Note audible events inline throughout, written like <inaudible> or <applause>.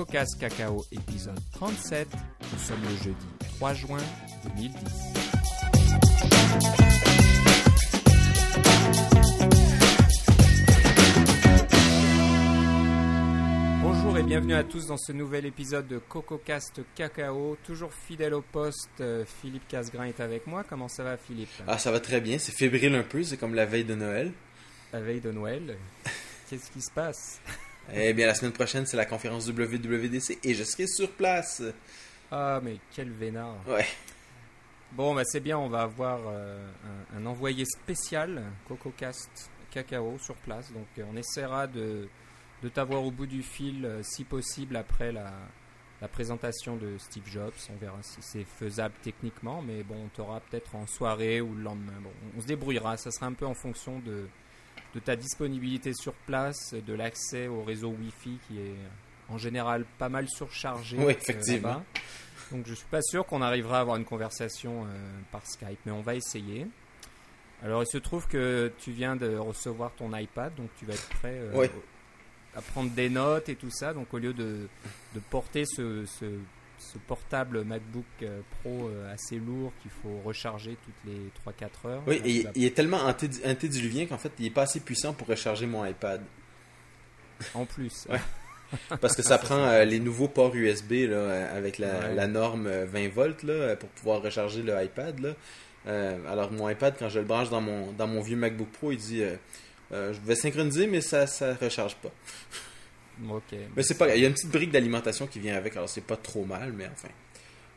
CocoCast Cacao épisode 37. Nous sommes le jeudi 3 juin 2010. Bonjour et bienvenue à tous dans ce nouvel épisode de CocoCast Cacao. Toujours fidèle au poste, euh, Philippe Casgrain est avec moi. Comment ça va Philippe? Ah, ça va très bien. C'est fébrile un peu. C'est comme la veille de Noël. La veille de Noël, <laughs> qu'est-ce qui se passe? Eh bien, la semaine prochaine, c'est la conférence WWDC et je serai sur place. Ah mais quel vénard Ouais. Bon, bah c'est bien, on va avoir euh, un, un envoyé spécial, CocoCast Cacao, sur place. Donc euh, on essaiera de, de t'avoir au bout du fil, euh, si possible, après la, la présentation de Steve Jobs. On verra si c'est faisable techniquement, mais bon, on t'aura peut-être en soirée ou le lendemain. Bon, on se débrouillera, ça sera un peu en fonction de, de ta disponibilité sur place, de l'accès au réseau Wi-Fi qui est en général pas mal surchargé. Oui, euh, effectivement. Donc je suis pas sûr qu'on arrivera à avoir une conversation euh, par Skype, mais on va essayer. Alors il se trouve que tu viens de recevoir ton iPad, donc tu vas être prêt euh, Oui. à prendre des notes et tout ça. Donc au lieu de, de porter ce, ce, ce portable MacBook euh, Pro euh, assez lourd qu'il faut recharger toutes les 3-4 heures. Oui, et il est tellement anté- antédiluvien qu'en fait, il est pas assez puissant pour recharger mon iPad. en plus. Ouais. <laughs> Parce que ça prend euh, les nouveaux ports USB là, avec la, Ouais. la norme euh, 20 volts là, pour pouvoir recharger le iPad. Là. Euh, alors, mon iPad, quand je le branche dans mon, dans mon vieux MacBook Pro, il dit euh, Je vais synchroniser, mais ça ça recharge pas. Ok. Mais c'est pas. Il y a une petite brique d'alimentation qui vient avec, alors c'est pas trop mal, mais enfin.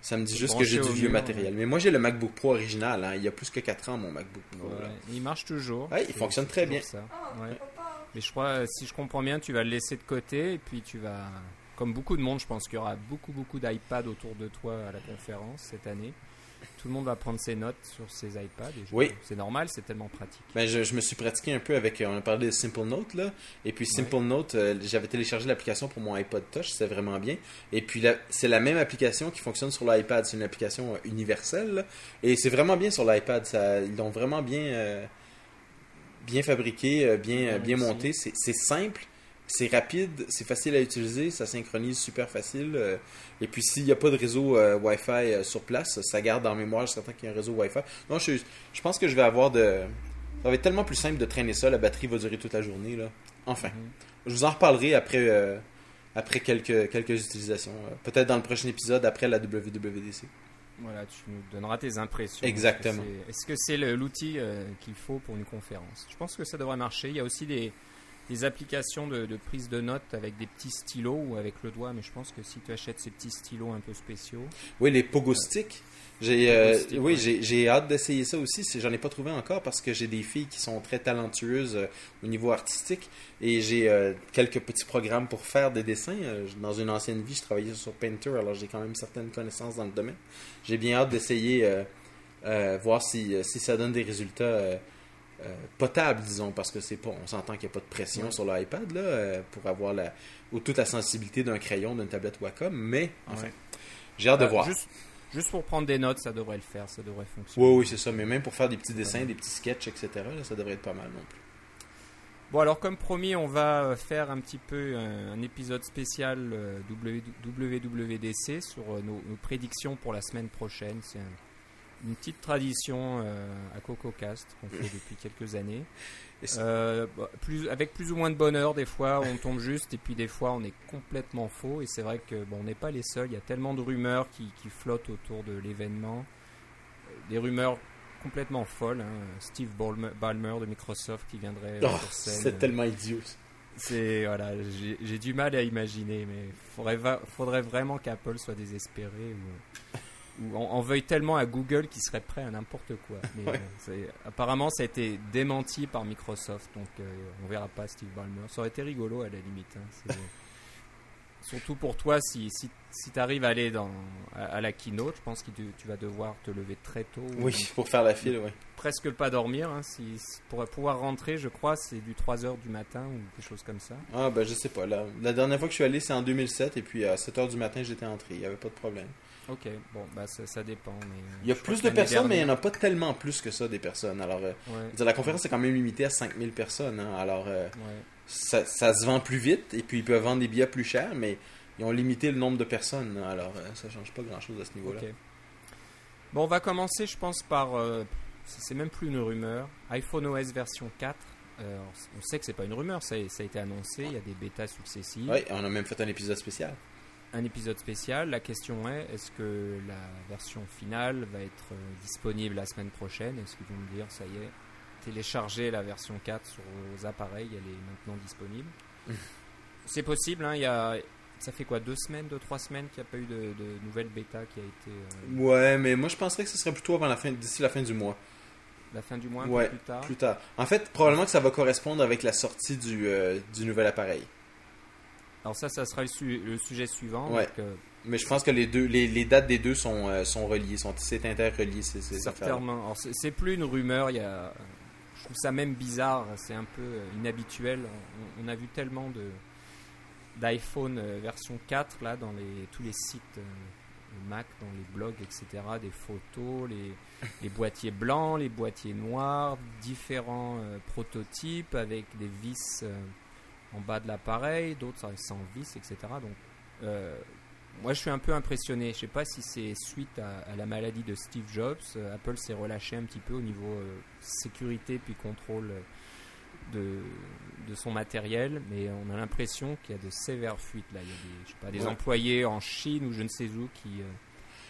Ça me dit juste que j'ai du vieux mur, matériel. Mais moi, j'ai le MacBook Pro original. hein. Il y a plus que 4 ans, mon MacBook Pro. là. Il marche toujours. Ouais, il fonctionne très bien. ça. Ouais. Mais je crois, si je comprends bien, tu vas le laisser de côté et puis tu vas, comme beaucoup de monde, je pense qu'il y aura beaucoup beaucoup d'iPad autour de toi à la conférence cette année. Tout le monde va prendre ses notes sur ses iPads. Et je- Oui. C'est normal, c'est tellement pratique. Ben, je, je me suis pratiqué un peu avec. euh, On a parlé de Simple Note, là. Et puis, Simple Note, euh, j'avais téléchargé l'application pour mon iPod Touch. C'est vraiment bien. Et puis, c'est la même application qui fonctionne sur l'iPad. C'est une application euh, universelle. là. Et c'est vraiment bien sur l'iPad. Ils l'ont vraiment bien, euh, bien fabriqué, bien, Ouais, bien aussi. monté. C'est simple. C'est rapide, c'est facile à utiliser, ça synchronise super facile. euh, et puis s'il n'y a pas de réseau euh, Wi-Fi euh, sur place, ça garde en mémoire jusqu'à temps qu'il y ait un réseau Wi-Fi. Non, je, je pense que je vais avoir de. Ça va être tellement plus simple de traîner ça, la batterie va durer toute la journée. Là. Enfin, Mhm. je vous en reparlerai après, euh, après quelques, quelques utilisations. Peut-être dans le prochain épisode après la WWDC. Voilà, tu nous donneras tes impressions. Exactement. Est-ce que c'est- l'outil euh, qu'il faut pour une conférence? Je pense que ça devrait marcher. Il y a aussi des, des applications de, de prise de notes avec des petits stylos ou avec le doigt, mais je pense que si tu achètes ces petits stylos un peu spéciaux, Oui, les pogo sticks. J'ai, euh, oui, ouais. j'ai, hâte d'essayer ça aussi. J'en ai pas trouvé encore parce que j'ai des filles qui sont très talentueuses euh, au niveau artistique et j'ai euh, quelques petits programmes pour faire des dessins. Dans une ancienne vie, je travaillais sur Painter, alors j'ai quand même certaines connaissances dans le domaine. J'ai bien hâte d'essayer, voir si, si ça donne des résultats euh, potables, disons, parce que c'est pas, on s'entend qu'il n'y a pas de pression Ouais. sur l'iPad là, euh, pour avoir la, ou toute la sensibilité d'un crayon, d'une tablette Wacom, mais enfin, Ouais. j'ai hâte de Euh, voir. Juste, juste pour prendre des notes, ça devrait le faire, ça devrait fonctionner. Oui, oui, c'est ça. Mais même pour faire des petits dessins, des petits sketchs, etc., là, ça devrait être pas mal non plus. Bon, alors comme promis, on va faire un petit peu un, un épisode spécial euh, WWDC sur nos, nos prédictions pour la semaine prochaine. C'est un- une petite tradition euh, à CocoCast qu'on fait <laughs> depuis quelques années. Euh, bah, plus, avec plus ou moins de bonheur, des fois on tombe juste et puis des fois on est complètement faux. Et c'est vrai que bon, on n'est pas les seuls. Il y a tellement de rumeurs qui, qui flottent autour de l'événement. Euh, Des rumeurs complètement folles. hein. Steve Ballmer, de Microsoft qui viendrait Oh, sur scène. c'est tellement idiot. C'est voilà, j'ai du mal à imaginer, mais faudrait faudrait vraiment qu'Apple soit désespéré ou, ou en, en veuille tellement à Google qu'il serait prêt à n'importe quoi. <laughs> Mais Ouais. c'est- apparemment, ça a été démenti par Microsoft, donc euh, on verra pas Steve Ballmer. Ça aurait été rigolo à la limite. hein. C'est- Surtout pour toi, si, si, si tu arrives à aller dans, à, à la keynote, je pense que tu, tu vas devoir te lever très tôt. Oui, pour faire la file, oui. Presque pas dormir. hein. si- pour pouvoir rentrer, je crois, c'est du 3h du matin ou quelque chose comme ça. Ah, ben, je sais pas. La, la dernière fois que je suis allé, c'est en 2007, et puis à 7h du matin, j'étais entré. Il n'y avait pas de problème. Ok, bon, bah ça, ça dépend. Mais, Il y a plus de personnes, mais il n'y en a pas tellement plus que ça, des personnes. Alors, euh, Ouais, la conférence est quand même limitée à 5000 personnes. hein. Alors, euh, ouais. ça, ça se vend plus vite, et puis ils peuvent vendre des billets plus chers, mais ils ont limité le nombre de personnes. Alors, euh, ça change pas grand-chose à ce niveau-là. Bon, on va commencer, je pense, par. euh, c'est même plus une rumeur. iPhone OS version 4. Euh, on sait que c'est pas une rumeur, ça, a- ça a été annoncé. Il y a des bêtas successives. Oui, on a même fait un épisode spécial. Un épisode spécial. La question est est-ce que la version finale va être euh, disponible la semaine prochaine? Est-ce qu'ils vont me dire ça y est, télécharger la version 4 sur vos appareils, elle est maintenant disponible? <laughs> C'est possible, hein, y a. Ça fait quoi, deux semaines, deux, trois semaines qu'il n'y a pas eu de, de nouvelle bêta qui a été. euh, Ouais, mais moi je penserais que ce serait plutôt avant la fin, d'ici la fin du mois. la fin du mois, un Ouais, peu plus tard. Plus tard. En fait, probablement que ça va correspondre avec la sortie du, euh, du nouvel appareil. Alors ça, ça sera le, su- le sujet suivant. Ouais. donc, euh, Mais je pense que les deux, les, les dates des deux sont, euh, sont reliées, sont c'est interrelié ces, ces affaires. certainement. C'est- c'est plus une rumeur. Il y a, je trouve ça même bizarre. C'est un peu euh, inhabituel. On, on a vu tellement de d'iPhone version 4 là dans les tous les sites euh, Mac, dans les blogs, etc. Des photos, les, les boîtiers blancs, les boîtiers noirs, différents prototypes avec des vis en bas de l'appareil, d'autres sans vis, etc. Donc euh, moi, je suis un peu impressionné. Je sais pas si c'est suite à, à la maladie de Steve Jobs. Euh, Apple s'est relâché un petit peu au niveau euh, sécurité puis contrôle de, de son matériel, mais on a l'impression qu'il y a de sévères fuites là. Il y a des, je sais pas, des Ouais. employés en Chine ou je ne sais où qui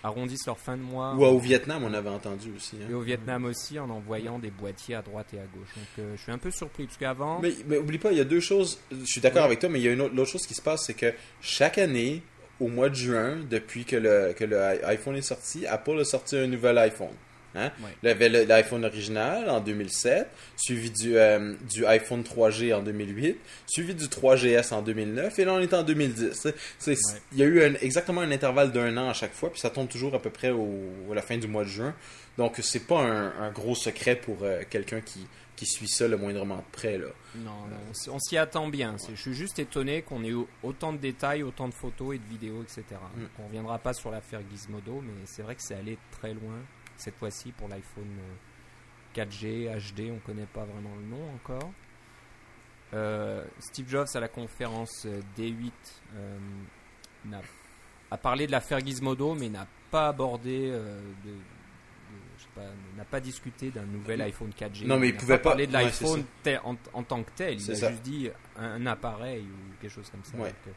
arrondissent leur fin de mois. Ou au Vietnam, on avait entendu aussi. hein. Et au Vietnam aussi, en envoyant des boîtiers à droite et à gauche. Donc, euh, je suis un peu surpris parce qu'avant, Mais, mais oublie pas, il y a deux choses. Je suis d'accord Ouais. avec toi, mais il y a une autre, l'autre chose qui se passe, c'est que chaque année, au mois de juin, depuis que le, que le iPhone est sorti, Apple a sorti un nouvel iPhone. Hein? Il y avait le- l'iPhone original en 2007, suivi du, euh, du iPhone 3G en 2008, suivi du 3GS en 2009, et là on est en 2010. C'est- c'est- Ouais. Il y a eu un- exactement un intervalle d'un an à chaque fois, puis ça tombe toujours à peu près au, à la fin du mois de juin. Donc c'est pas un, un gros secret pour euh, quelqu'un qui, qui suit ça le moindrement de près. Là. non, non, on s'y- attend bien. Je suis juste étonné qu'on ait eu autant de détails, autant de photos et de vidéos, etc. Mm. On reviendra pas sur l'affaire Gizmodo, mais c'est vrai que c'est allé très loin cette fois-ci pour l'iPhone euh, 4G, HD, on connaît pas vraiment le nom encore. Euh, Steve Jobs à la conférence euh, D8 euh, n'a- a parlé de l'affaire Gizmodo, mais n'a pas abordé, euh, de, de- n'a pas discuté d'un nouvel iPhone 4G. Non, mais il n'a pouvait pas- parler de l'iPhone en, en tant que tel. Il C'est a ça. juste dit un, un appareil ou quelque chose comme ça. Ouais. Donc, euh,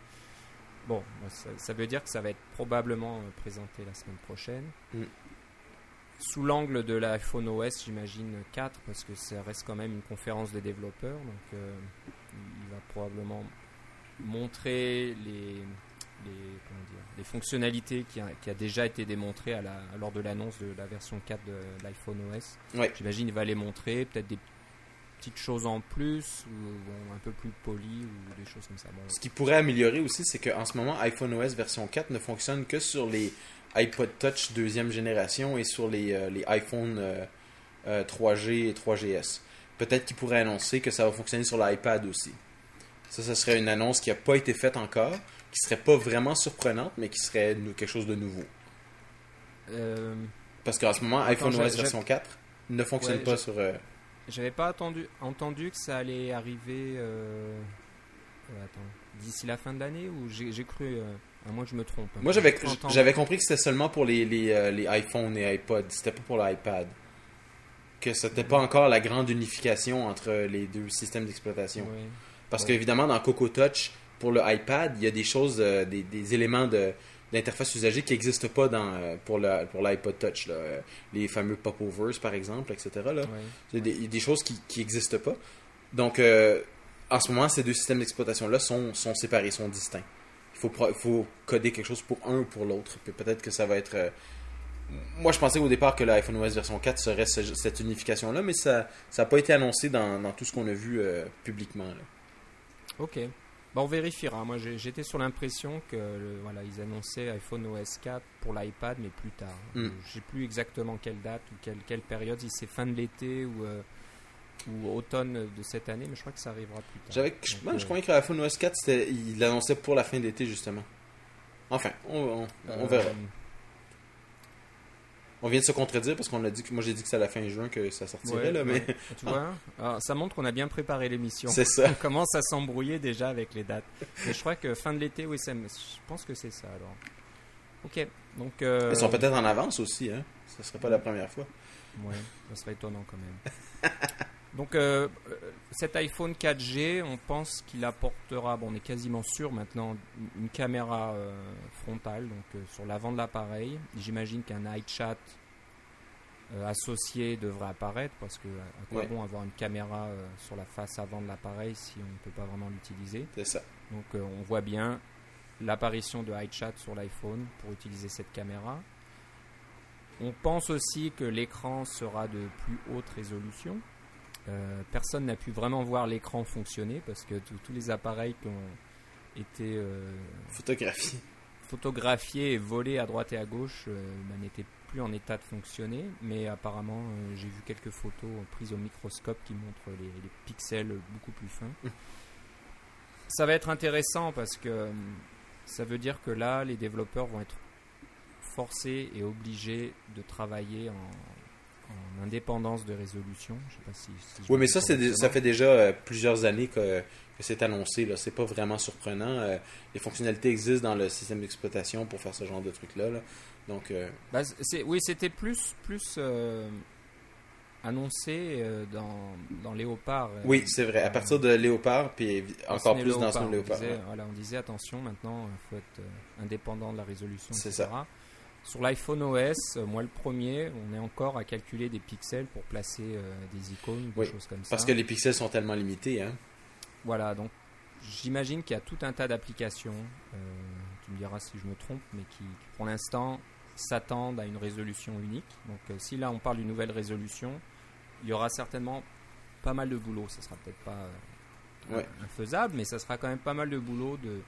bon, ça, ça veut dire que ça va être probablement euh, présenté la semaine prochaine. Mm. Sous l'angle de l'iPhone OS, j'imagine 4, parce que ça reste quand même une conférence des développeurs. Donc, euh, il va probablement montrer les, les, comment dire, les fonctionnalités qui a, qui a déjà été démontrées à la, lors de l'annonce de la version 4 de l'iPhone OS. Ouais. J'imagine il va les montrer, peut-être des petites choses en plus, ou bon, un peu plus polies, ou des choses comme ça. Bon, Ce qui pourrait améliorer aussi, c'est qu'en ce moment, iPhone OS version 4 ne fonctionne que sur les iPod Touch deuxième génération et sur les, euh, les iPhone euh, euh, 3G et 3GS. Peut-être qu'il pourrait annoncer que ça va fonctionner sur l'iPad aussi. Ça, ce serait une annonce qui n'a pas été faite encore, qui serait pas vraiment surprenante, mais qui serait quelque chose de nouveau. euh, Parce qu'en ce moment, Attends, iPhone OS version 4 ne fonctionne Ouais, pas sur... euh, J'avais pas attendu, entendu que ça allait arriver euh, euh, d'ici la fin de l'année, ou j'ai j'ai cru, moins que je me trompe. hein. Moi, j'avais compris que c'était seulement pour les, les, euh, les iPhones et iPods, c'était pas pour l'iPad. Que c'était pas encore la grande unification entre les deux systèmes d'exploitation. Parce Ouais. qu'évidemment, dans Coco Touch, pour le iPad, il y a des choses, euh, des, des éléments de d'interface usagée qui n'existent pas dans, euh, pour le- pour l'iPod Touch. là. Les fameux popovers, par exemple, etc. Là. Ouais. Il y a des, il y a des choses qui n'existent pas. Donc, euh, en ce moment, ces deux systèmes d'exploitation-là sont, sont séparés, sont distincts. Il faut, coder quelque chose pour un ou pour l'autre. Puis Peut-être que ça va être... euh, Moi, je pensais au départ que l'iPhone OS version 4 serait ce- cette unification-là, mais ça n'a pas été annoncé dans, dans tout ce qu'on a vu euh, publiquement. là. Ok. Bah, on vérifiera. Moi, j'étais sur l'impression que le- voilà, ils annonçaient iPhone OS 4 pour l'iPad, mais plus tard. Mm. Je sais plus exactement quelle date ou quelle, quelle période, si c'est fin de l'été ou, euh, ou automne de cette année, mais je crois que ça arrivera plus tard. J'avais, je, je euh, croyais que l'iPhone OS 4, c'était- il l'annonçait pour la fin d'été, justement. Enfin, on, on- on euh, verra. On vient de se contredire parce qu'on a dit que moi j'ai dit que c'est à la fin juin que ça sortirait, Ouais, là, mais ouais. Tu vois Alors, Ça montre qu'on a bien préparé l'émission. c'est ça. On commence à s'embrouiller déjà avec les dates. Mais je crois que fin de l'été, oui, je pense que c'est ça alors. Ok, donc. euh, Ils sont peut-être en avance aussi, hein? Ça serait pas la première fois. Ouais, ça serait étonnant quand même. <laughs> Donc, euh, euh, cet iPhone 4G, on pense qu'il apportera, bon, on est quasiment sûr maintenant, une- caméra euh, frontale, donc euh, sur l'avant de l'appareil. J'imagine qu'un iChat associé devrait apparaître, parce que à quoi Ouais. bon avoir une caméra sur la face avant de l'appareil si on ne peut pas vraiment l'utiliser? C'est ça. donc on voit bien l'apparition de iChat sur l'iPhone pour utiliser cette caméra. On pense aussi que l'écran sera de plus haute résolution. Euh, personne n'a pu vraiment voir l'écran fonctionner parce que tous- les appareils qui ont été euh, photographiés et volés à droite et à gauche euh, bah, n'étaient plus en état de fonctionner. Mais apparemment, j'ai vu quelques photos prises au microscope qui montrent les, les pixels beaucoup plus fins. Ça va être intéressant parce que ça veut dire que là, les développeurs vont être forcés et obligés de travailler en, en indépendance de résolution. Je sais pas si. si je Oui, mais ça, c'est ça fait déjà euh, plusieurs années que, que c'est annoncé. Là. C'est pas vraiment surprenant. Euh, les fonctionnalités existent dans le système d'exploitation pour faire ce genre de trucs-là. là. Donc, euh, Bah, oui, c'était plus, plus annoncé dans, dans Léopard. oui, c'est vrai. À partir de Léopard, puis encore plus dans Leopard, Snow on Léopard. disait, ouais. voilà, on disait attention, maintenant, il faut être indépendant de la résolution, C'est etc. Sur l'iPhone OS, euh, moi le premier, on est encore à calculer des pixels pour placer euh, des icônes, des Oui, choses comme ça. Parce que les pixels sont tellement limités. Hein. Voilà, donc j'imagine qu'il y a tout un tas d'applications, euh, tu me diras si je me trompe, mais qui, qui, pour l'instant s'attendent à une résolution unique. Donc euh, si là on parle d'une nouvelle résolution, il y aura certainement pas mal de boulot. Ça sera peut-être pas Ouais. infaisable, mais ça sera quand même pas mal de boulot de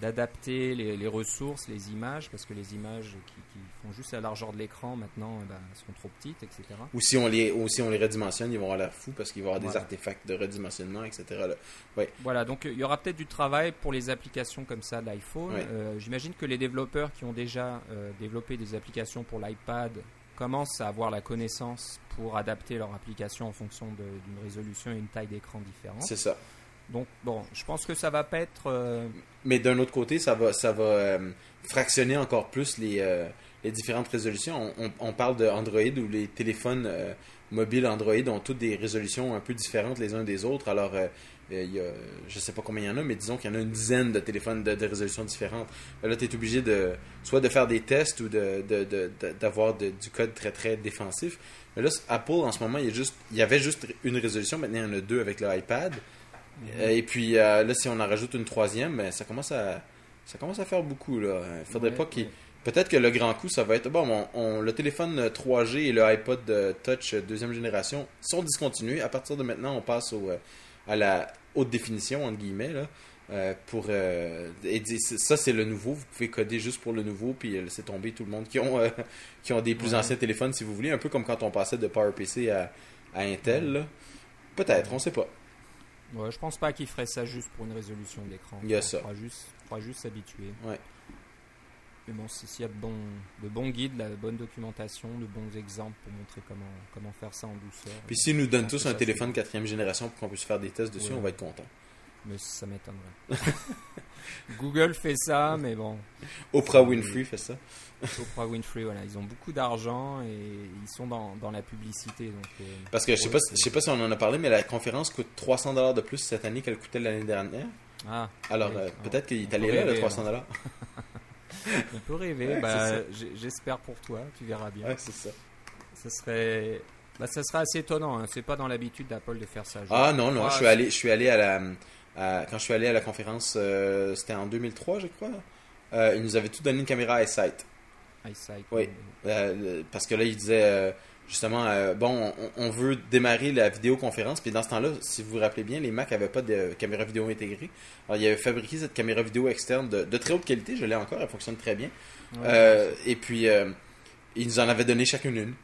d'adapter les, les ressources, les images, parce que les images qui, qui font juste la largeur de l'écran maintenant eh ben, sont trop petites, etc. Ou si on les, ou si on les redimensionne, ils vont avoir l'air fous parce qu'il va y avoir des artefacts de redimensionnement, etc. là. Voilà, donc euh, il y aura peut-être du travail pour les applications comme ça d'iPhone. Ouais. Euh, J'imagine que les développeurs qui ont déjà euh, développé des applications pour l'iPad commencent à avoir la connaissance pour adapter leur application en fonction d'une résolution et une taille d'écran différente. C'est ça. Donc bon, je pense que ça va pas être... euh, Mais d'un autre côté, ça va, ça va euh, fractionner encore plus les, euh, les différentes résolutions. On, on- parle de Android où les téléphones mobiles Android ont toutes des résolutions un peu différentes les uns des autres. Alors, il y a, je sais pas combien il y en a, mais disons qu'il y en a une dizaine de téléphones de, résolutions différentes. Là, tu es obligé de soit de faire des tests ou de, de- de- d'avoir du code très très défensif. Mais là, Apple, en ce moment, il y, a juste, il y avait juste une résolution. Maintenant, il y en a deux avec l'iPad. Euh, Et puis euh, là, si on en rajoute une troisième, ben, ça commence à ça commence à faire beaucoup. Là. Il faudrait Ouais, pas qu'il. ouais. Peut-être que le grand coup, ça va être bon. on- on- le téléphone euh, 3G et le iPod euh, Touch euh, deuxième génération sont discontinués. À partir de maintenant, on passe au, euh, à la haute définition entre guillemets là. euh, pour euh, et ça c'est le nouveau vous pouvez coder juste pour le nouveau puis euh, laisser tomber tout le monde qui ont euh, <laughs> qui ont des plus Ouais. anciens téléphones si vous voulez un peu comme quand on passait de PowerPC à, à Intel là. peut-être on sait pas ouais, je pense pas qu'ils feraient ça juste pour une résolution d'écran. Il y a ça. fera juste, juste s'habituer. Ouais. Mais bon, si- s'il y a de bons, de bons guides, la bonne documentation, de bons exemples pour montrer comment, comment faire ça en douceur. Puis s'ils nous donnent tous un téléphone quatrième génération pour qu'on puisse faire des tests dessus, Ouais. on va être content. Mais ça m'étonnerait. <laughs> Google fait ça, mais bon. Oprah Winfrey fait ça. Oprah Winfrey, voilà, ils ont beaucoup d'argent et ils sont dans, dans la publicité. Donc, euh, Parce que je sais pas, je sais pas si on en a parlé, mais la conférence coûte 300 dollars de plus cette année qu'elle coûtait l'année dernière. Ah, Alors Oui. euh, peut-être qu'il est allé là le rêver, 300 hein. dollars. <laughs> on peut rêver. Ouais, bah, J'espère pour toi, tu verras bien. Ouais, c'est ça. Ça serait, bah, ça serait assez étonnant. Hein. C'est pas dans l'habitude d'Apple de faire ça. Je- Ah non non, Ah, je suis allé, je suis allé à la, à- quand je suis allé à la conférence, euh, c'était en 2003 je crois. Euh, ils nous avaient tout donné une caméra iSight. Eyesight, Oui. Euh, parce que là, il disait euh, justement, euh, bon, on, on veut démarrer la vidéoconférence. Puis dans ce temps-là, si vous vous rappelez bien, les Mac n'avaient pas de caméra vidéo intégrée. Alors, il avait fabriqué cette caméra vidéo externe de, de très haute qualité. Je l'ai encore, elle fonctionne très bien. Ouais. Euh, et puis, euh, ils nous en avaient donné chacune une.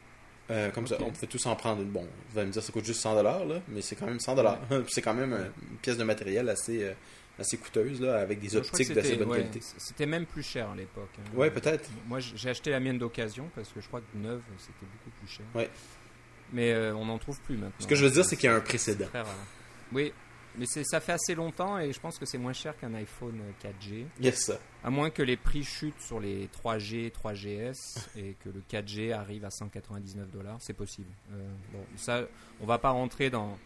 Euh, comme ça, on pouvait tous en prendre une. Bon, vous allez me dire, ça coûte juste 100 dollars, là, mais c'est quand même 100 dollars. <laughs> c'est quand même une pièce de matériel assez, euh, assez coûteuse, là, avec des optiques d'assez bonne ouais, qualité. C'était même plus cher à l'époque. hein. Ouais, peut-être. Moi, j'ai acheté la mienne d'occasion parce que je crois que neuve, c'était beaucoup plus cher. Ouais. Mais euh, on n'en trouve plus maintenant. Ce que je veux dire, c'est qu'il y a un précédent. Très rare. Oui, mais ça fait assez longtemps et je pense que c'est moins cher qu'un iPhone 4G. Yes. À moins que les prix chutent sur les 3G, 3GS et que le 4G arrive à 199 dollars, c'est possible. Euh, bon, ça, on va pas rentrer dans,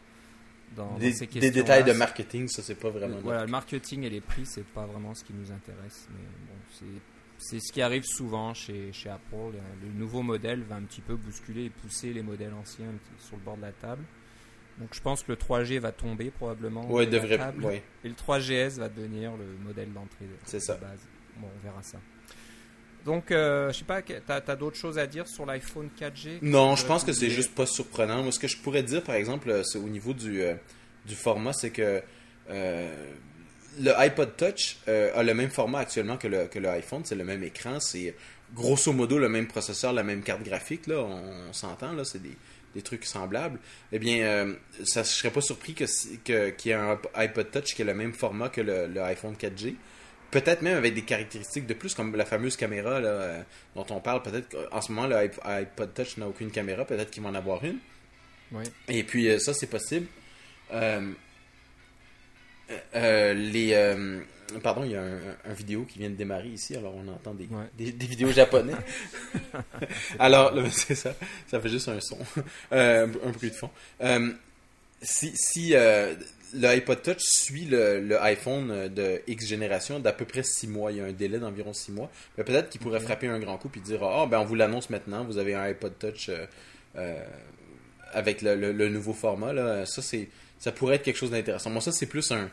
dans, dans Des, ces des questions. détails de marketing, ça, c'est pas vraiment. Voilà, le marketing et les prix, c'est pas vraiment ce qui nous intéresse. Mais bon, c'est- ce qui arrive souvent chez, chez Apple. Le nouveau modèle va un petit peu bousculer et pousser les modèles anciens sur le bord de la table. Donc je pense que le 3G va tomber probablement. Ouais, de devrait. Ouais. Et le 3GS va devenir le modèle d'entrée de, C'est de ça. base. Bon, on verra ça. Donc, euh, je sais pas, t'as as, d'autres choses à dire sur l'iPhone 4G Non, je pense que c'est juste pas surprenant. Moi, ce que je pourrais dire, par exemple, euh, c'est au niveau du, euh, du format, c'est que euh, le iPod Touch euh, a le même format actuellement que le, que le iPhone. C'est le même écran. C'est grosso modo le même processeur, la même carte graphique. Là, on, on s'entend. Là, c'est des, des trucs semblables. Eh bien, euh, ça, je serais pas surpris que, que- qu'il y ait un iPod Touch qui ait le même format que le, le iPhone 4G. Peut-être même avec des caractéristiques de plus, comme la fameuse caméra là, euh, dont on parle. Peut-être qu'en ce moment, le iP- iPod Touch n'a aucune caméra. Peut-être qu'il va en avoir une. Oui. Et puis, euh, ça, c'est possible. Les, pardon, il y a un, un vidéo qui vient de démarrer ici, alors on entend des, Ouais. des, des vidéos japonais. <laughs> alors, <laughs> c'est ça, ça fait juste un son, <laughs> Euh, un bruit de fond. Euh, si si euh, le iPod Touch suit le, le iPhone de X génération d'à peu près 6 mois, il y a un délai d'environ 6 mois, mais peut-être qu'il pourrait frapper un grand coup et dire Ah, ben on vous l'annonce maintenant, vous avez un iPod Touch avec le, le- le nouveau format. Là. Ça, c'est, ça pourrait être quelque chose d'intéressant. Moi, ça, c'est plus un.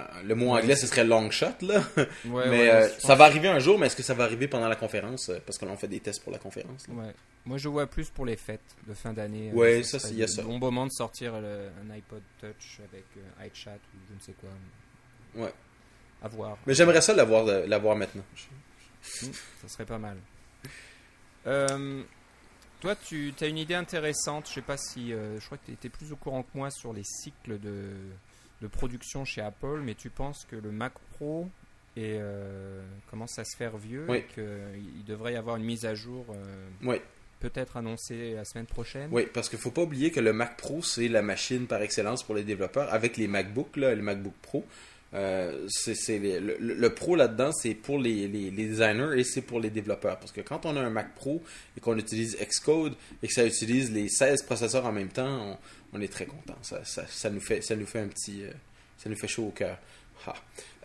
Euh, le mot anglais, ce serait long shot, là. Ouais, <laughs> mais ouais, euh, ça va arriver un jour, mais est-ce que ça va arriver pendant la conférence? Euh, Parce que là, on fait des tests pour la conférence. Ouais. Moi, je vois plus pour les fêtes de fin d'année. Ouais, Euh, ça, serait c'est- il y a le ça. bon moment de sortir le- un iPod Touch avec euh, iChat ou je ne sais quoi. Ouais. À voir. Mais j'aimerais ça l'avoir, l'avoir maintenant. Hmm, ça serait pas mal. Toi, tu as une idée intéressante. Je sais pas si. je crois que tu étais plus au courant que moi sur les cycles de, de production chez Apple, mais tu penses que le Mac Pro euh, commence à se faire vieux Oui. et qu'il devrait y avoir une mise à jour euh, Oui. peut-être annoncée la semaine prochaine? Oui, parce qu'il faut pas oublier que le Mac Pro, c'est la machine par excellence pour les développeurs. Avec les MacBooks, là, les MacBook Pro, euh, c'est, le, le Pro là-dedans, c'est pour les, les- les designers et c'est pour les développeurs. Parce que quand on a un Mac Pro et qu'on utilise Xcode et que ça utilise les 16 processeurs en même temps, on, est très content. Ça, ça, ça nous fait, ça nous fait un petit, euh, ça nous fait chaud au cœur. Ha.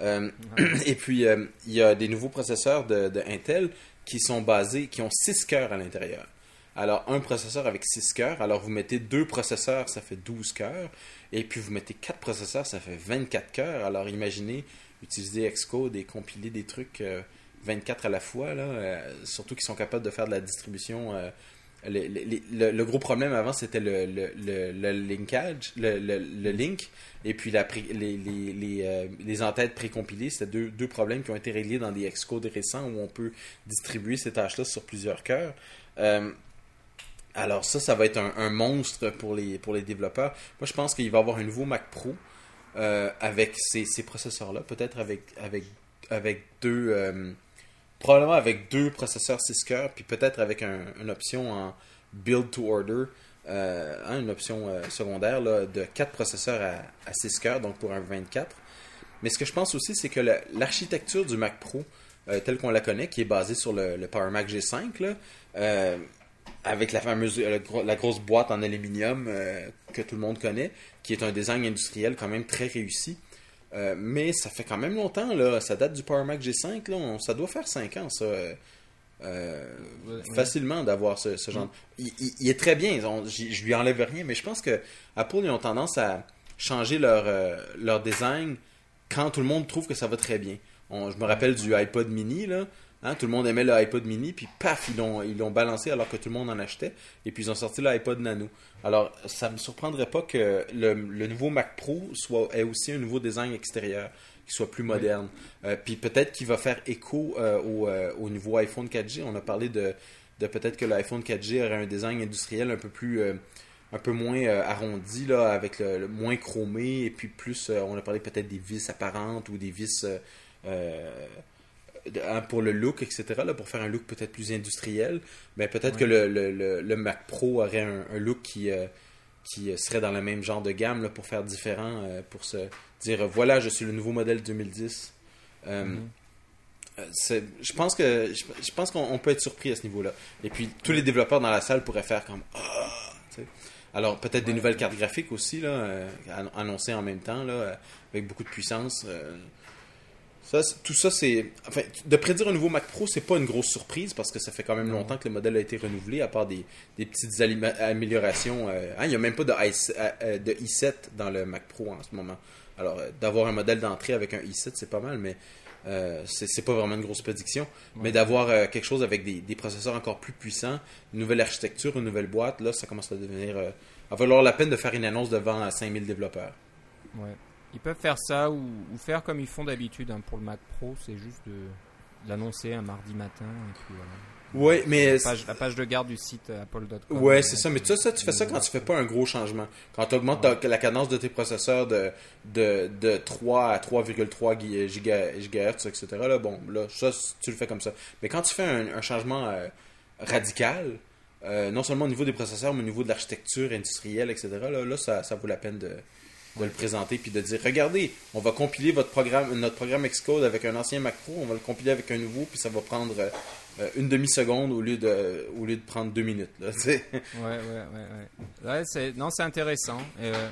Euh, <clears throat> et puis, euh, il y a des nouveaux processeurs de, de Intel qui sont basés, qui ont 6 cœurs à l'intérieur. Alors, un processeur avec 6 cœurs. Alors, vous mettez deux processeurs, ça fait 12 cœurs. Et puis, vous mettez quatre processeurs, ça fait 24 cœurs. Alors, imaginez utiliser Xcode et compiler des trucs euh, 24 à la fois, là, euh, surtout qu'ils sont capables de faire de la distribution. euh, le, le- gros problème avant, c'était le, le, linkage, le, link, et puis la euh, les entêtes précompilées. C'était deux, problèmes qui ont été réglés dans des Xcode récents où on peut distribuer ces tâches-là sur plusieurs cœurs. Euh, alors ça, ça va être un, monstre pour les, pour les développeurs. Moi, je pense qu'il va y avoir un nouveau Mac Pro euh, avec ces, ces processeurs-là, peut-être avec, avec, avec deux... probablement avec deux processeurs 6 cœurs, puis peut-être avec un- une option en build to order, euh, hein, une option euh, secondaire là, de 4 processeurs à, à 6 cœurs, donc pour un 24. Mais ce que je pense aussi, c'est que la- l'architecture du Mac Pro, euh, telle qu'on la connaît, qui est basée sur le, le Power Mac G5, là, euh, avec la fameuse la grosse boîte en aluminium que tout le monde connaît, qui est un design industriel quand même très réussi. Euh, mais ça fait quand même longtemps, là. Ça date du Power Mac G5, là. On- ça doit faire 5 ans, ça. euh, facilement d'avoir ce, ce genre. Il, il- il est très bien. On- je lui enlève rien, mais je pense que Apple ils ont tendance à changer leur, euh, leur design quand tout le monde trouve que ça va très bien. On- je me rappelle du iPod mini, là. Hein, tout le monde aimait le iPod mini, puis paf, ils l'ont, ils l'ont balancé alors que tout le monde en achetait. Et puis ils ont sorti l'iPod nano. Alors, ça me surprendrait pas que le, le nouveau Mac Pro soit, ait aussi un nouveau design extérieur, qui soit plus moderne. Euh, puis peut-être qu'il va faire écho euh, au, euh, au nouveau iPhone 4G. On a parlé de, de peut-être que l'iPhone 4G aurait un design industriel un peu plus, un peu moins euh, arrondi, là, avec le, le moins chromé, et puis plus, euh, on a parlé peut-être des vis apparentes ou des vis euh, pour le look, etc., là, pour faire un look peut-être plus industriel. Mais peut-être Ouais. que le, le, le, le Mac Pro aurait un, un look qui, euh, qui euh, serait dans le même genre de gamme là, pour faire différent, euh, pour se dire voilà, je suis le nouveau modèle 2010. Euh, Mhm. je pense que je, je pense qu'on on peut être surpris à ce niveau-là. Et puis tous les développeurs dans la salle pourraient faire comme sais. Alors peut-être des nouvelles cartes graphiques aussi là, an- annoncées en même temps là, avec beaucoup de puissance. Euh. Ça, tout ça, c'est. Enfin, de prédire un nouveau Mac Pro, c'est pas une grosse surprise parce que ça fait quand même Non. longtemps que le modèle a été renouvelé, à part des, des petites améliorations. euh, hein, il n'y a même pas de, i- euh, de i7 dans le Mac Pro en ce moment. Alors, euh, d'avoir un modèle d'entrée avec un i7, c'est pas mal, mais euh, c'est pas vraiment une grosse prédiction. Mais d'avoir euh, quelque chose avec des, des processeurs encore plus puissants, une nouvelle architecture, une nouvelle boîte, là, ça commence à devenir. Euh, à valoir la peine de faire une annonce devant euh, 5000 développeurs. Ouais. Ils peuvent faire ça ou, ou faire comme ils font d'habitude hein, pour le Mac Pro, c'est juste de, de l'annoncer un mardi matin. Et puis, voilà. Ouais, mais. la, page, la page de garde du site euh, apple.com. Ouais, c'est ça. Mais ça, ça, tu fais ça quand tu fais pas un gros changement. Quand tu augmentes ta- la cadence de tes processeurs de, de, de 3 à 3,3 gi- giga- GHz, etc. Là, bon, là, ça, tu le fais comme ça. Mais quand tu fais un, un changement euh, radical, euh, non seulement au niveau des processeurs, mais au niveau de l'architecture industrielle, etc., là, là ça, ça vaut la peine de, de le présenter puis de dire regardez, on va compiler votre programme, notre programme Xcode avec un ancien Mac Pro, on va le compiler avec un nouveau, puis ça va prendre euh, une demi-seconde au lieu de au lieu de prendre deux minutes. Là. Ouais, ouais, ouais. ouais. Ouais, non, c'est intéressant. Euh,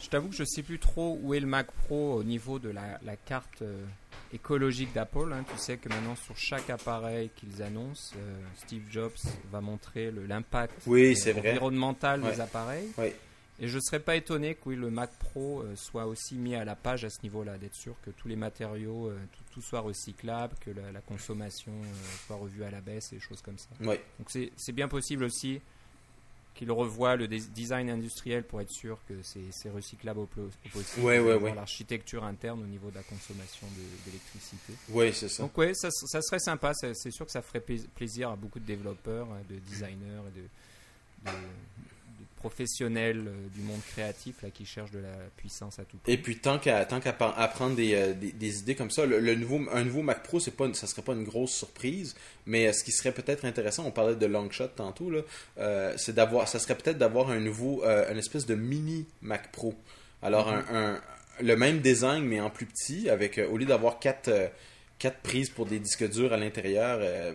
je t'avoue que je sais plus trop où est le Mac Pro au niveau de la, la carte euh, écologique d'Apple. hein. Tu sais que maintenant, sur chaque appareil qu'ils annoncent, Steve Jobs va montrer l'impact Oui, environnemental Ouais. des appareils. Oui. Et je ne serais pas étonné que oui, le Mac Pro euh, soit aussi mis à la page à ce niveau-là, d'être sûr que tous les matériaux, euh, tout, tout soit recyclable, que la, la consommation euh, soit revue à la baisse et des choses comme ça. Oui. Donc c'est bien possible aussi qu'il revoie le design industriel pour être sûr que c'est recyclable au, plo- au possible. Ouais, ouais, ouais. L'architecture interne au niveau de la consommation d'électricité. Oui, c'est ça. Donc ouais, ça, ça serait sympa. C'est sûr que ça ferait pla- plaisir à beaucoup de développeurs, de designers et de professionnels euh, du monde créatif là, qui cherchent de la puissance à tout prix. Et puis tant qu'à tant qu'à des, euh, des, des idées comme ça, le, le nouveau un nouveau Mac Pro, c'est pas une- ça serait pas une grosse surprise, mais euh, ce qui serait peut-être intéressant, on parlait de Longshot tantôt là, euh, c'est d'avoir ça serait peut-être d'avoir un nouveau euh, une espèce de mini Mac Pro. Alors un, un- le même design mais en plus petit avec au lieu d'avoir quatre quatre prises pour des disques durs à l'intérieur, euh,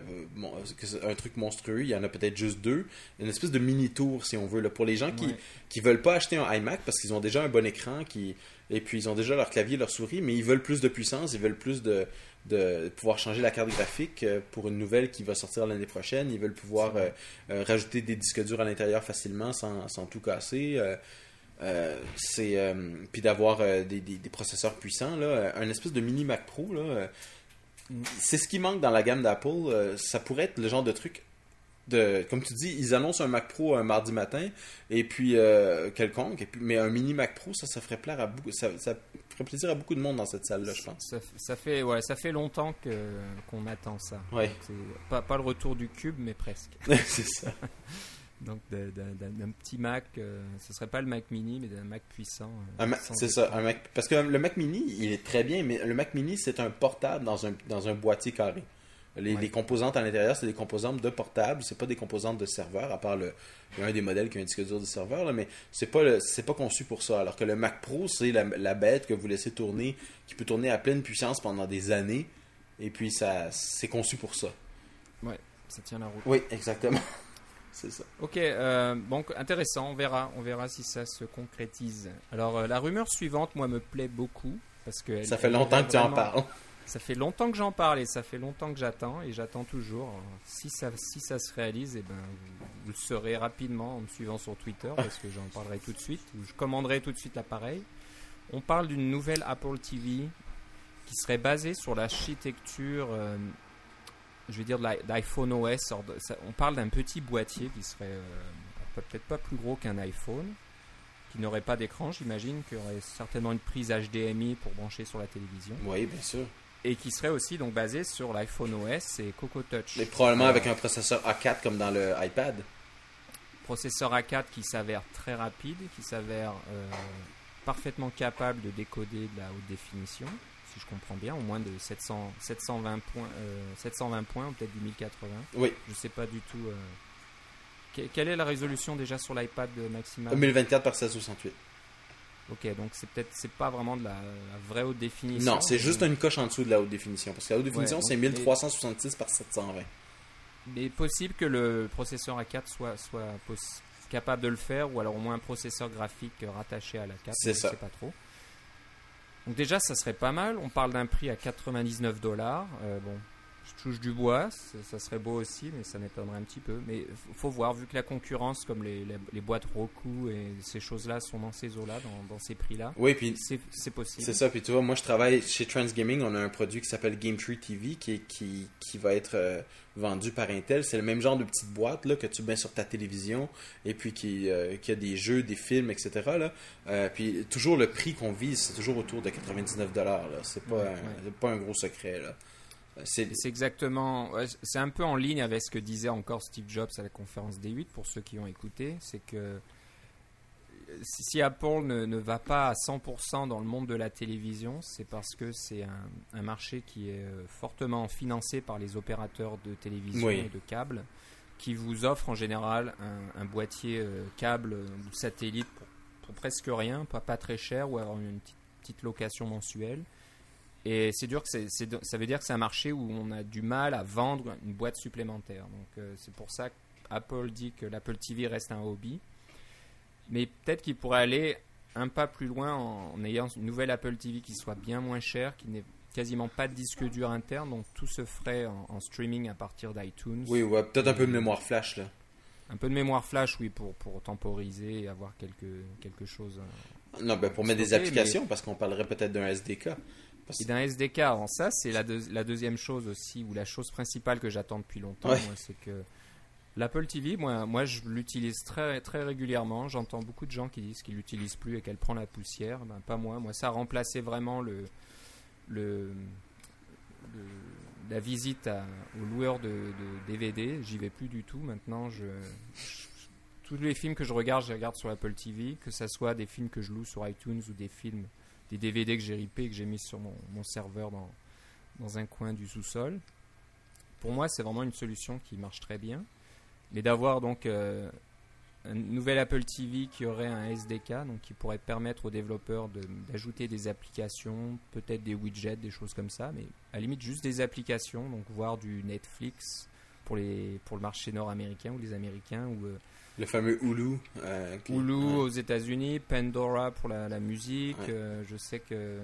un truc monstrueux, il y en a peut-être juste deux, une espèce de mini tour si on veut là, pour les gens qui Ouais. qui veulent pas acheter un iMac parce qu'ils ont déjà un bon écran qui et puis ils ont déjà leur clavier, leur souris, mais ils veulent plus de puissance, ils veulent plus de, de pouvoir changer la carte graphique euh, pour une nouvelle qui va sortir l'année prochaine. Ils veulent pouvoir euh, euh, rajouter des disques durs à l'intérieur facilement sans, sans tout casser. euh, c'est euh, puis d'avoir euh, des, des- des processeurs puissants là, un espèce de mini Mac Pro là. C'est ce qui manque dans la gamme d'Apple. euh, ça pourrait être le genre de truc de, comme tu dis, ils annoncent un Mac Pro un mardi matin, et puis euh, quelconque, et puis, mais un mini Mac Pro, ça, ça ferait plaire à beaucoup, ça, ça ferait plaisir à beaucoup de monde dans cette salle-là, je pense. Ça, ça fait, ouais, ça fait longtemps que, qu'on attend ça. Ouais. Pas, pas le retour du cube, mais presque. <laughs> c'est ça. <laughs> Donc d'un petit Mac, euh, ce serait pas le Mac mini, mais d'un Mac puissant. euh, Ma- c'est ça, un Mac, parce que le Mac Mini, il est très bien, mais le Mac Mini, c'est un portable dans un, dans un boîtier carré. Les, Ouais. les composantes à l'intérieur, c'est des composantes de portable, c'est pas des composantes de serveur, à part le, un des modèles qui a un disque dur de serveur, là, mais c'est pas, c'est pas conçu pour ça. Alors que le Mac Pro, c'est la, la bête que vous laissez tourner, qui peut tourner à pleine puissance pendant des années, et puis ça, c'est conçu pour ça. Ça tient la route. Oui, exactement. C'est ça. Ok, euh, donc intéressant, on verra, on verra si ça se concrétise. Alors euh, la rumeur suivante, moi, me plaît beaucoup parce que Ça fait longtemps que tu en parles. Ça fait longtemps que j'en parle et ça fait longtemps que j'attends et j'attends toujours. Si ça, si ça se réalise, eh ben, vous, vous le saurez rapidement en me suivant sur Twitter parce que j'en parlerai tout de suite ou je commanderai tout de suite l'appareil. On parle d'une nouvelle Apple TV qui serait basée sur l'architecture, euh, je vais dire de l'i- d'iPhone OS. On parle d'un petit boîtier qui serait euh, peut-être pas plus gros qu'un iPhone, qui n'aurait pas d'écran, j'imagine, qui aurait certainement une prise HDMI pour brancher sur la télévision Oui, bien sûr. et qui serait aussi donc basé sur l'iPhone OS et Coco Touch. Mais probablement Euh, avec un processeur A4 comme dans le iPad. processeur A4 qui s'avère très rapide, qui s'avère euh, parfaitement capable de décoder de la haute définition, si je comprends bien, au moins de 700, 720 points, 720 points, peut-être du 1080. Oui. Je sais pas du tout. quelle est la résolution déjà sur l'iPad maximale? 1024 par 1668. Ok, donc c'est peut-être c'est pas vraiment de la, vraie haute définition. Non, c'est juste une coche en dessous de la haute définition. Parce que la haute définition, c'est 1366 par 720. Mais possible que le processeur A4 soit, soit capable de le faire, ou alors au moins un processeur graphique rattaché à la 4. C'est ça. sais pas trop. Donc déjà, ça serait pas mal. On parle d'un prix à 99 dollars. Euh, bon, je touche du bois, ça serait beau aussi, mais ça m'étonnerait un petit peu. Mais faut voir, vu que la concurrence, comme les, les, boîtes Roku et ces choses-là, sont dans ces eaux-là, dans, dans, ces prix-là. Oui, puis c'est possible. C'est ça, puis tu vois, moi je travaille chez Transgaming, on a un produit qui s'appelle Game Tree TV qui, qui, qui va être euh, vendu par Intel. C'est le même genre de petite boîte là, que tu mets sur ta télévision et puis qui, euh, qui a des jeux, des films, etc. Là. Euh, puis toujours le prix qu'on vise, c'est toujours autour de 99$. C'est pas, pas un gros secret. Là. C'est exactement, c'est un peu en ligne avec ce que disait encore Steve Jobs à la conférence D8 pour ceux qui ont écouté. C'est que si Apple ne, va pas à 100% dans le monde de la télévision, c'est parce que c'est un, marché qui est euh, fortement financé par les opérateurs de télévision et de câbles qui vous offrent en général un, boîtier euh, câble ou satellite pour, presque rien, pas, pas très cher, ou avoir une petite location mensuelle. Et c'est dur que ça veut dire que c'est un marché où on a du mal à vendre une boîte supplémentaire. Donc euh, c'est pour ça qu'Apple dit que l'Apple TV reste un hobby. Mais peut-être qu'il pourrait aller un pas plus loin en, ayant une nouvelle Apple TV qui soit bien moins chère, qui n'ait quasiment pas de disque dur interne, donc tout se ferait en, streaming à partir d'iTunes. Oui, ouais, peut-être un peu de mémoire flash là. Un peu de mémoire flash, oui, pour, pour temporiser et avoir quelque, quelque chose. non, ben pour mettre des applications, parce qu'on parlerait peut-être d'un SDK. Et d'un SDK, avant ça, c'est la, la, deuxième chose aussi, ou la chose principale que j'attends depuis longtemps, c'est que l'Apple TV, moi, moi je l'utilise très, très régulièrement. J'entends beaucoup de gens qui disent qu'ils l'utilisent plus et qu'elle prend la poussière. Ben, pas moi. Moi, ça a remplacé vraiment le, le, la visite au loueur de, DVD. J'y vais plus du tout. Maintenant, je, tous les films que je regarde, je les regarde sur Apple TV, que ce soit des films que je loue sur iTunes ou des films des DVD que j'ai ripés et que j'ai mis sur mon, serveur dans, dans un coin du sous-sol. Pour moi, c'est vraiment une solution qui marche très bien. Mais d'avoir donc euh, un nouvel Apple TV qui aurait un SDK, donc qui pourrait permettre aux développeurs d'ajouter des applications, peut-être des widgets, des choses comme ça, mais à la limite juste des applications, donc voir du Netflix pour, les, pour le marché nord-américain ou les Américains, ou euh, le fameux Hulu. Euh, Hulu aux États-Unis, Pandora pour la, musique. Euh, je sais que.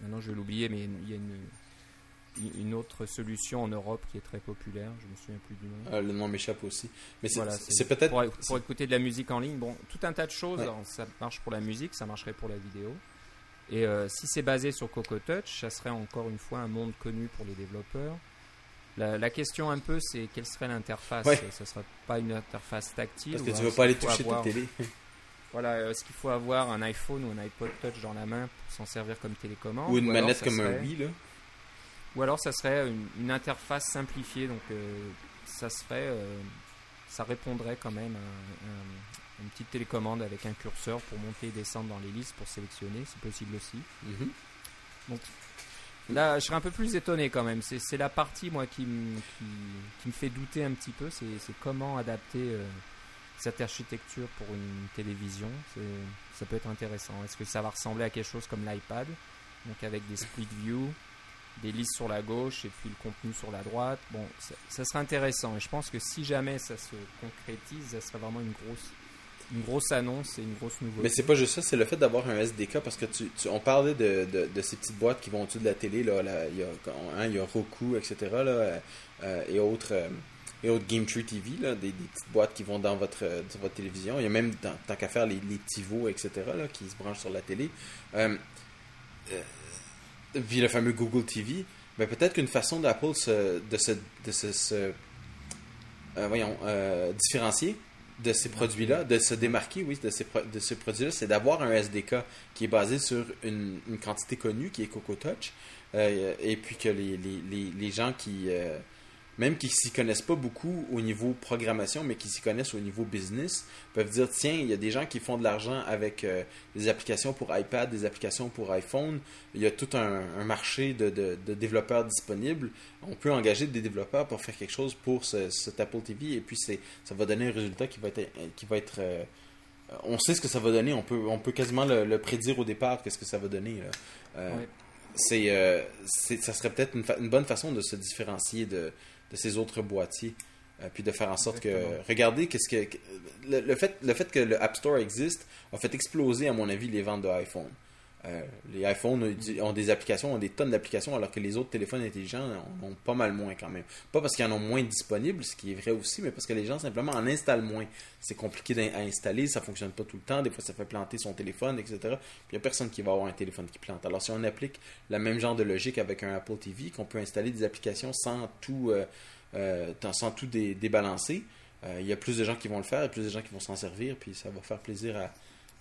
maintenant je vais l'oublier, mais il y a une, une autre solution en Europe qui est très populaire. Je me souviens plus du nom. Ah, le nom m'échappe aussi. Mais c'est peut-être. Pour, écouter de la musique en ligne, bon, tout un tas de choses. ça marche pour la musique, ça marcherait pour la vidéo. Et euh, si c'est basé sur Coco Touch, ça serait encore une fois un monde connu pour les développeurs. La, question un peu, c'est quelle serait l'interface Ce ne sera pas une interface tactile. Parce que tu ne veux pas aller toucher ta télé. <laughs> voilà, est-ce qu'il faut avoir un iPhone ou un iPod Touch dans la main pour s'en servir comme télécommande Ou une manette comme un Wii, là Ou alors ça serait une, interface simplifiée, donc euh, ça serait... Euh, ça répondrait quand même à, une petite télécommande avec un curseur pour monter et descendre dans les listes pour sélectionner, c'est possible aussi. Mhm. Donc Là, je serais un peu plus étonné quand même. C'est la partie, moi, qui, me, fait douter un petit peu. C'est comment adapter euh, cette architecture pour une télévision. Ça peut être intéressant. Est-ce que ça va ressembler à quelque chose comme l'iPad? Donc avec des split view, des listes sur la gauche et puis le contenu sur la droite. Bon, ça, ça serait intéressant. Et je pense que si jamais ça se concrétise, ça serait vraiment une grosse une grosse annonce et une grosse nouveauté. Mais c'est pas juste ça, c'est le fait d'avoir un SDK parce que tu, on parlait de, de, ces petites boîtes qui vont au-dessus de la télé, là, il, y a, hein, y a Roku, etc. Là, euh, et autres. Euh, et autres Game Tree TV, là, des, petites boîtes qui vont dans votre, votre télévision. Il y a même, tant qu'à faire, les, les TiVo, etc., là, qui se branchent sur la télé. Euh, le fameux Google TV. Ben, peut-être qu'une façon d'Apple de se, de se, voyons, différencier de ces produits-là, de se démarquer, oui, de ces, de ces produits-là, c'est d'avoir un SDK qui est basé sur une, une quantité connue, qui est Coco Touch, euh, et puis que les, gens qui, euh, même qui s'y connaissent pas beaucoup au niveau programmation, mais qui s'y connaissent au niveau business, peuvent dire tiens, il y a des gens qui font de l'argent avec euh, des applications pour iPad, des applications pour iPhone. Il y a tout un, marché de, de, développeurs disponibles. On peut engager des développeurs pour faire quelque chose pour ce, cet Apple TV, et puis c'est ça va donner un résultat qui va être qui va être euh, on sait ce que ça va donner. On peut, on peut quasiment le, prédire au départ, qu'est-ce que ça va donner. Euh, c'est, ça serait peut-être une, une, bonne façon de se différencier de, de ces autres boîtiers. Euh, puis de faire en sorte que regardez qu'est-ce que le, fait le fait que le App Store existe a fait exploser à mon avis les ventes de iPhone. Euh, les iPhones ont des applications, ont des tonnes d'applications, alors que les autres téléphones intelligents en ont pas mal moins quand même. Pas parce qu'ils en ont moins disponibles, ce qui est vrai aussi, mais parce que les gens simplement en installent moins. C'est compliqué à installer, ça fonctionne pas tout le temps, des fois ça fait planter son téléphone, etc. Puis il n'y a personne qui va avoir un téléphone qui plante. Alors si on applique la même genre de logique avec un Apple TV, qu'on peut installer des applications sans tout, euh, euh, débalancer, il y a plus de gens qui vont le faire, plus de gens qui vont s'en servir, puis ça va faire plaisir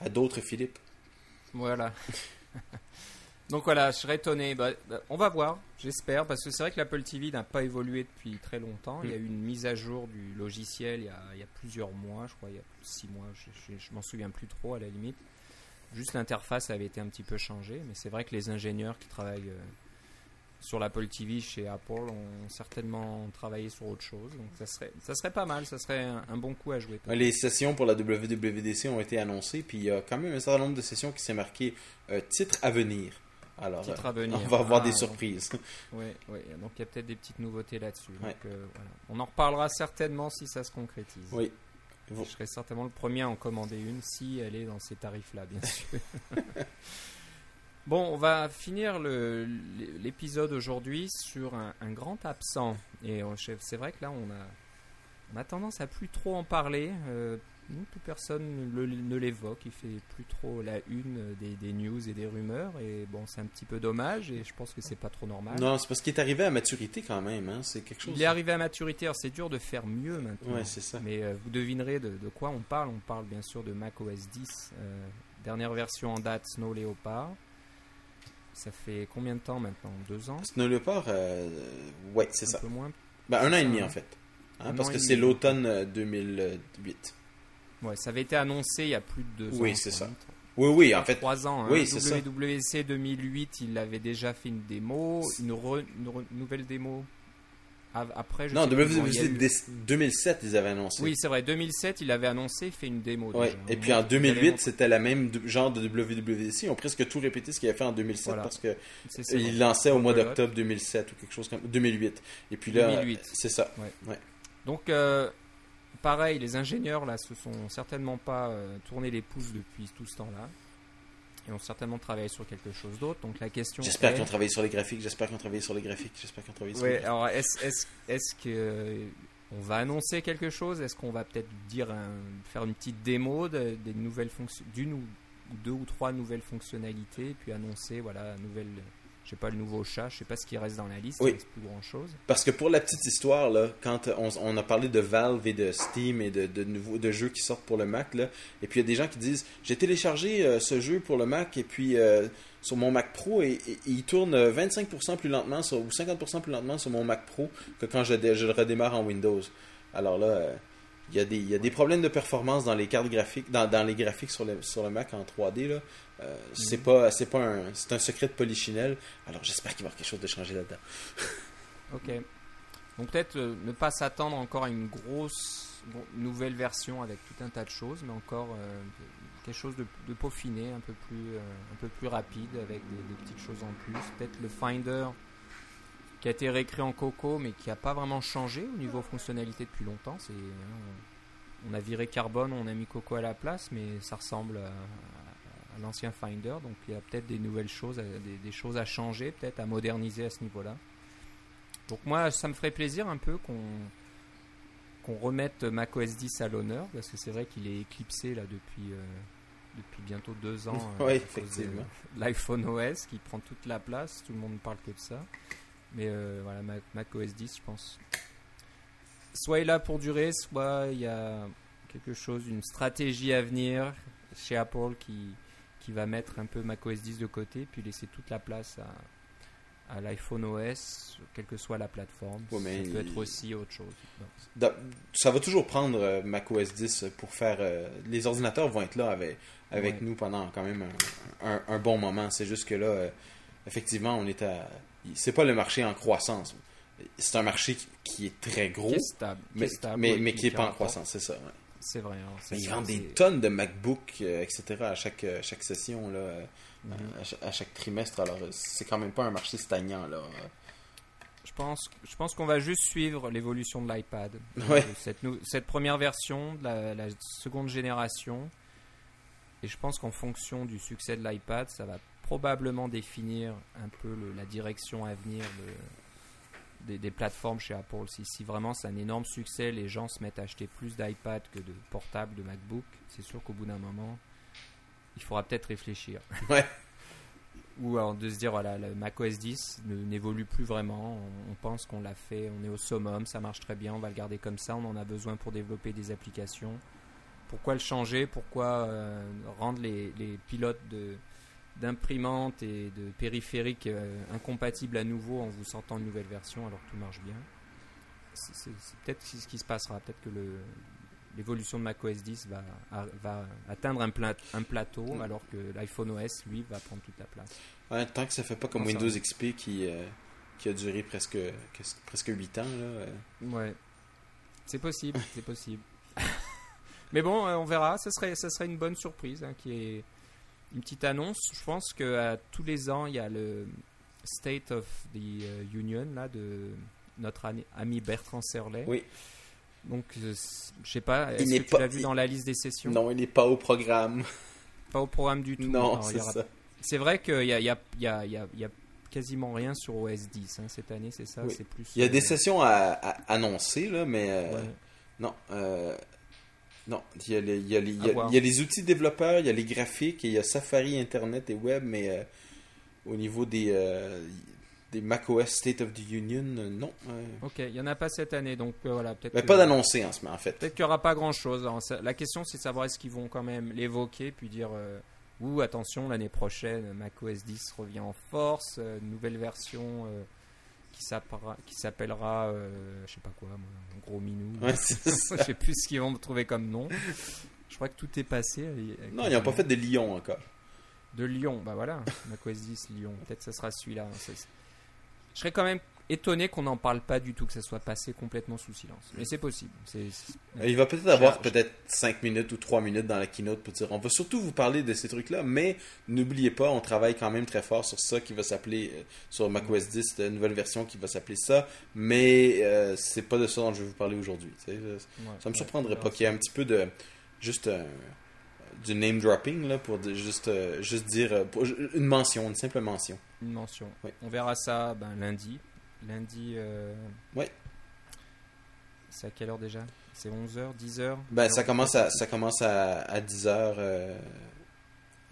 à d'autres Philippe. Voilà. <laughs> Donc voilà, je serais étonné. Bah, bah, on va voir, j'espère, parce que c'est vrai que l'Apple TV n'a pas évolué depuis très longtemps. Il y a eu une mise à jour du logiciel il y a, plusieurs mois, je crois, il y a six mois, je, je, m'en souviens plus trop à la limite. Juste l'interface avait été un petit peu changée, mais c'est vrai que les ingénieurs qui travaillent euh, sur l'Apple TV chez Apple ont certainement travaillé sur autre chose. Donc ça serait, ça serait pas mal, ça serait un, bon coup à jouer. Les sessions pour la WWDC ont été annoncées, puis il y a quand même un certain nombre de sessions qui s'est marqué euh, titre à venir. Alors, venir. on va avoir des ah, surprises. <laughs> Oui, oui, donc il y a peut-être des petites nouveautés là-dessus. Euh, on en reparlera certainement si ça se concrétise. Oui. Je serai certainement le premier à en commander une si elle est dans ces tarifs-là, bien <laughs> sûr. Bon, on va finir l'épisode aujourd'hui sur un, grand absent. Et c'est vrai que là, on a, on a tendance à plus trop en parler. Euh, plus personne ne l'évoque. Il fait plus trop la une des, news et des rumeurs. Et bon, c'est un petit peu dommage. Et je pense que c'est pas trop normal. Non, c'est parce qu'il est arrivé à maturité quand même. Hein. C'est quelque chose. Il est arrivé à maturité. c'est dur de faire mieux maintenant. Ouais, c'est ça. Mais euh, vous devinerez de, quoi on parle. On parle bien sûr de Mac OS 10, euh, dernière version en date Snow Leopard. Ça fait combien de temps maintenant? Deux ans? Snow Leopard, euh, ouais, c'est ça. Un peu moins? Ben, Un an et demi en fait. Hein, parce que c'est l'automne 2008. Ouais, ça avait été annoncé il y a plus de deux ans. Oui, c'est ça. Oui, oui, en fait. Trois ans. Hein. Oui, c'est ça. WWC 2008, il avait déjà fait une démo, une, une nouvelle démo après, non, WWDC 2007, ils avaient annoncé. Oui, c'est vrai. 2007, il avait annoncé, fait une démo. Et puis en 2008, c'était la même genre de WWDC. Ils ont presque tout répété ce qu'il avait fait en 2007 parce que il lançait au mois d'octobre 2007 ou quelque chose comme 2008. Et puis là, c'est ça. Donc, euh, pareil, les ingénieurs là se sont certainement pas euh, tourné les pouces depuis tout ce temps-là. Ils ont certainement travaillé sur quelque chose d'autre. Donc la question. J'espère qu'ils ont travaillé sur les graphiques. J'espère qu'ils ont travaillé sur les graphiques. J'espère qu'ils ont travaillé sur. les alors est-ce est est que on va annoncer quelque chose? Est-ce qu'on va peut-être dire faire une petite démo de, des nouvelles fonctions, d'une ou deux ou trois nouvelles fonctionnalités, puis annoncer voilà nouvelle sais pas le nouveau chat, je sais pas ce qui reste dans la liste, oui. plus grand chose. Parce que pour la petite histoire là, quand on, a parlé de Valve et de Steam et de, de nouveaux de jeux qui sortent pour le Mac là, et puis il y a des gens qui disent j'ai téléchargé euh, ce jeu pour le Mac et puis euh, sur mon Mac Pro et, il tourne 25% plus lentement ou 50% plus lentement sur mon Mac Pro que quand je, je le redémarre en Windows. Alors là, euh, il y, a des, il y, a des, problèmes de performance dans les cartes graphiques, dans, dans les graphiques sur le, sur le Mac en 3D. Là. Euh, c'est pas, c'est pas un, c'est un secret de polichinelle. Alors j'espère qu'il va y avoir quelque chose de changé là-dedans. <laughs> ok. Donc peut-être euh, ne pas s'attendre encore à une grosse nouvelle version avec tout un tas de choses, mais encore euh, quelque chose de, de, peaufiné, un peu plus, un peu plus rapide avec des, petites choses en plus. Peut-être le Finder qui a été réécrit en Coco, mais qui n'a pas vraiment changé au niveau fonctionnalité depuis longtemps. C'est, on, a viré Carbone, on a mis Coco à la place, mais ça ressemble à, l'ancien Finder. Donc il y a peut-être des nouvelles choses, des, choses à changer, peut-être à moderniser à ce niveau-là. Donc moi, ça me ferait plaisir un peu qu'on qu'on remette macOS 10 à l'honneur, parce que c'est vrai qu'il est éclipsé là depuis, euh, depuis bientôt deux ans. <laughs> oui, effectivement. L'iPhone OS qui prend toute la place, tout le monde ne parle que de ça. Mais euh, voilà, macOS 10, je pense. Soit il est là pour durer, soit il y a quelque chose, une stratégie à venir chez Apple qui, qui va mettre un peu macOS 10 de côté, puis laisser toute la place à, à l'iPhone OS, quelle que soit la plateforme. Ouais, mais ça peut il- être aussi autre chose. Ça va toujours prendre euh, macOS 10 pour faire. euh, les ordinateurs vont être là avec, avec Ouais. nous pendant quand même un, un- un bon moment. C'est juste que là, euh, effectivement, on est à. C'est pas le marché en croissance. C'est un marché qui- est très gros, Qui est stable. qui mais, est stable, mais, ouais, mais qui n'est pas en rapporte. croissance, c'est ça. ouais. C'est vrai. hein, Mais ils vendent des tonnes de MacBook, euh, etc. à chaque, euh, chaque session, là, euh, Mhm. à, chaque, à chaque trimestre. Alors, c'est quand même pas un marché stagnant, là. Je pense, je pense qu'on va juste suivre l'évolution de l'iPad. Ouais. Cette, cette première version, de la, la seconde génération. Et je pense qu'en fonction du succès de l'iPad, ça va probablement définir un peu le- la direction à venir de- des, des plateformes chez Apple. Si, si vraiment c'est un énorme succès, les gens se mettent à acheter plus d'iPad que de portables, de MacBook, c'est sûr qu'au bout d'un moment, il faudra peut-être réfléchir. <laughs> Ouais. Ou alors de se dire, voilà, le macOS 10 ne- n'évolue plus vraiment. On, on pense qu'on l'a fait, on est au summum, ça marche très bien, on va le garder comme ça, on en a besoin pour développer des applications. Pourquoi le changer? Pourquoi euh, rendre les, les pilotes de d'imprimantes et de périphériques euh, incompatibles à nouveau en vous sortant une nouvelle version alors que tout marche bien C'est peut-être ce qui se passera. Peut-être que l'évolution de macOS 10 va, a- va atteindre un, pla- un plateau Mm. alors que l'iPhone OS, lui, va prendre toute la place. Ouais, tant que ça fait pas comme Windows XP qui, euh, qui a duré presque, presque, presque 8 ans, là. euh. Ouais. C'est possible, c'est possible. <laughs> Mais bon, on verra. Ce serait, ça serait une bonne surprise, hein, qui est une petite annonce. Je pense que à tous les ans, il y a le State of the euh, Union là de notre ami- Bertrand Serlet. Oui. Donc, euh, je sais pas. Est-ce que tu pas- l'as vu il- dans la liste des sessions? Non, il n'est pas au programme. Pas au programme du tout. non, c'est aura- ça. C'est vrai qu'il y a, y, y, y quasiment rien sur OS 10 hein, cette année, c'est ça. Oui. C'est plus. Il y a euh, des sessions à, à annoncer, là, mais euh, ouais. non. euh, non, il y, a les, il, y a les, il y a- À voir. il y a les outils développeurs, il y a les graphiques, et il y a Safari, Internet et Web, mais euh, au niveau des, euh, des macOS State of the Union, euh, non. euh, Ok, il y en a pas cette année, donc voilà, mais que- pas d'annoncé en ce moment, en fait. Peut-être qu'il n'y aura pas grand-chose. Ça- La question, c'est de savoir est-ce qu'ils vont quand même l'évoquer, puis dire euh, ou attention, l'année prochaine, macOS 10 revient en force, nouvelle version qui s'appellera, euh, je sais pas quoi, moi, un gros minou. Ouais, <laughs> ça. je sais plus ce qu'ils vont me trouver comme nom. Je crois que tout est passé. avec Non, le ils n'ont pas fait de Lyon encore. De Lyon, bah voilà, macOS 10 Lyon. Peut-être que ce sera celui-là. C'est- Je serais quand même étonné qu'on n'en parle pas du tout, que ça soit passé complètement sous silence. Mais c'est possible. C'est, c'est- Il va peut-être avoir peut-être 5 minutes ou 3 minutes dans la keynote pour dire on va surtout vous parler de ces trucs-là, mais n'oubliez pas, on travaille quand même très fort sur ça qui va s'appeler, euh, sur macOS 10, la nouvelle version qui va s'appeler ça, mais euh, c'est pas de ça dont je vais vous parler aujourd'hui. ouais, Ça me surprendrait pas qu'il y ait un petit peu de. juste euh, du name dropping, là, pour de- juste, euh, juste dire. euh, pour- une mention, une simple mention. Une mention. Oui. On verra ça ben, lundi. Lundi. Euh... Ouais. C'est à quelle heure déjà? C'est 11h, 10h Ben, ça commence à, ça commence à, à 10h. euh,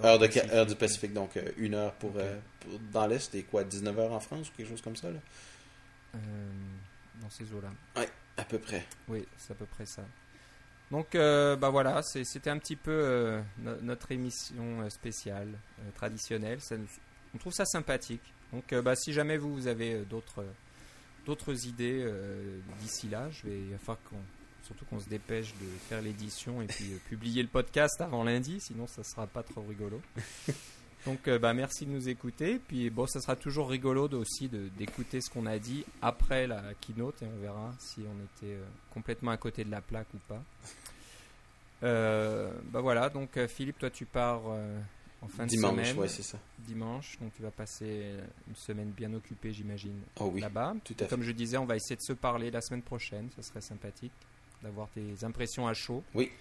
Heure, de, heure du Pacifique, donc euh, une heure pour, euh, pour- dans l'Est et quoi, 19h en France ou quelque chose comme ça, là? Dans ces eaux-là. À peu près. Oui, c'est à peu près ça. Donc, euh, bah voilà, c'était un petit peu euh, no- notre émission spéciale, euh, traditionnelle. Ça on trouve ça sympathique. Donc, euh, bah, si jamais vous, vous avez euh, d'autres euh, d'autres idées d'ici là, je vais, il va falloir qu'on, surtout qu'on se dépêche de faire l'édition et puis <laughs> publier le podcast avant lundi, sinon ça sera pas trop rigolo. <laughs> Donc, bah, merci de nous écouter. Puis, bon, ça sera toujours rigolo de- aussi de- d'écouter ce qu'on a dit après la keynote et on verra si on était euh, complètement à côté de la plaque ou pas. Euh, bah voilà, donc Philippe, toi tu pars euh, en fin de Dimanche, semaine. ouais, c'est ça. dimanche, donc tu vas passer une semaine bien occupée, j'imagine, Oh oui, là-bas. tout à fait. Comme je disais, on va essayer de se parler la semaine prochaine, ce serait sympathique d'avoir tes impressions à chaud. Oui.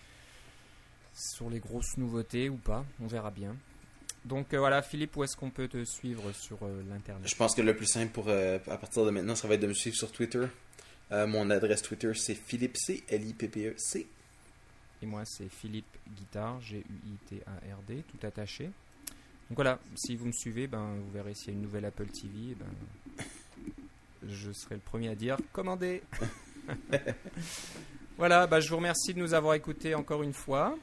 Sur les grosses nouveautés ou pas, on verra bien. Donc euh, voilà, Philippe, où est-ce qu'on peut te suivre sur euh, l'internet? Je pense que le plus simple pour, euh, à partir de maintenant, ça va être de me suivre sur Twitter. Mon adresse Twitter, c'est Philippe C, L-I-P-P-E-C. Et moi, c'est Philippe Guitard, G-U-I-T-A-R-D, tout attaché. Donc voilà, si vous me suivez, ben, vous verrez s'il y a une nouvelle Apple TV, ben, je serai le premier à dire commandez. <laughs> voilà, bah, je vous remercie de nous avoir écoutés encore une fois.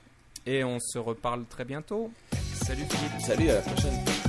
Et on se reparle très bientôt. Salut Philippe. Salut, à la prochaine.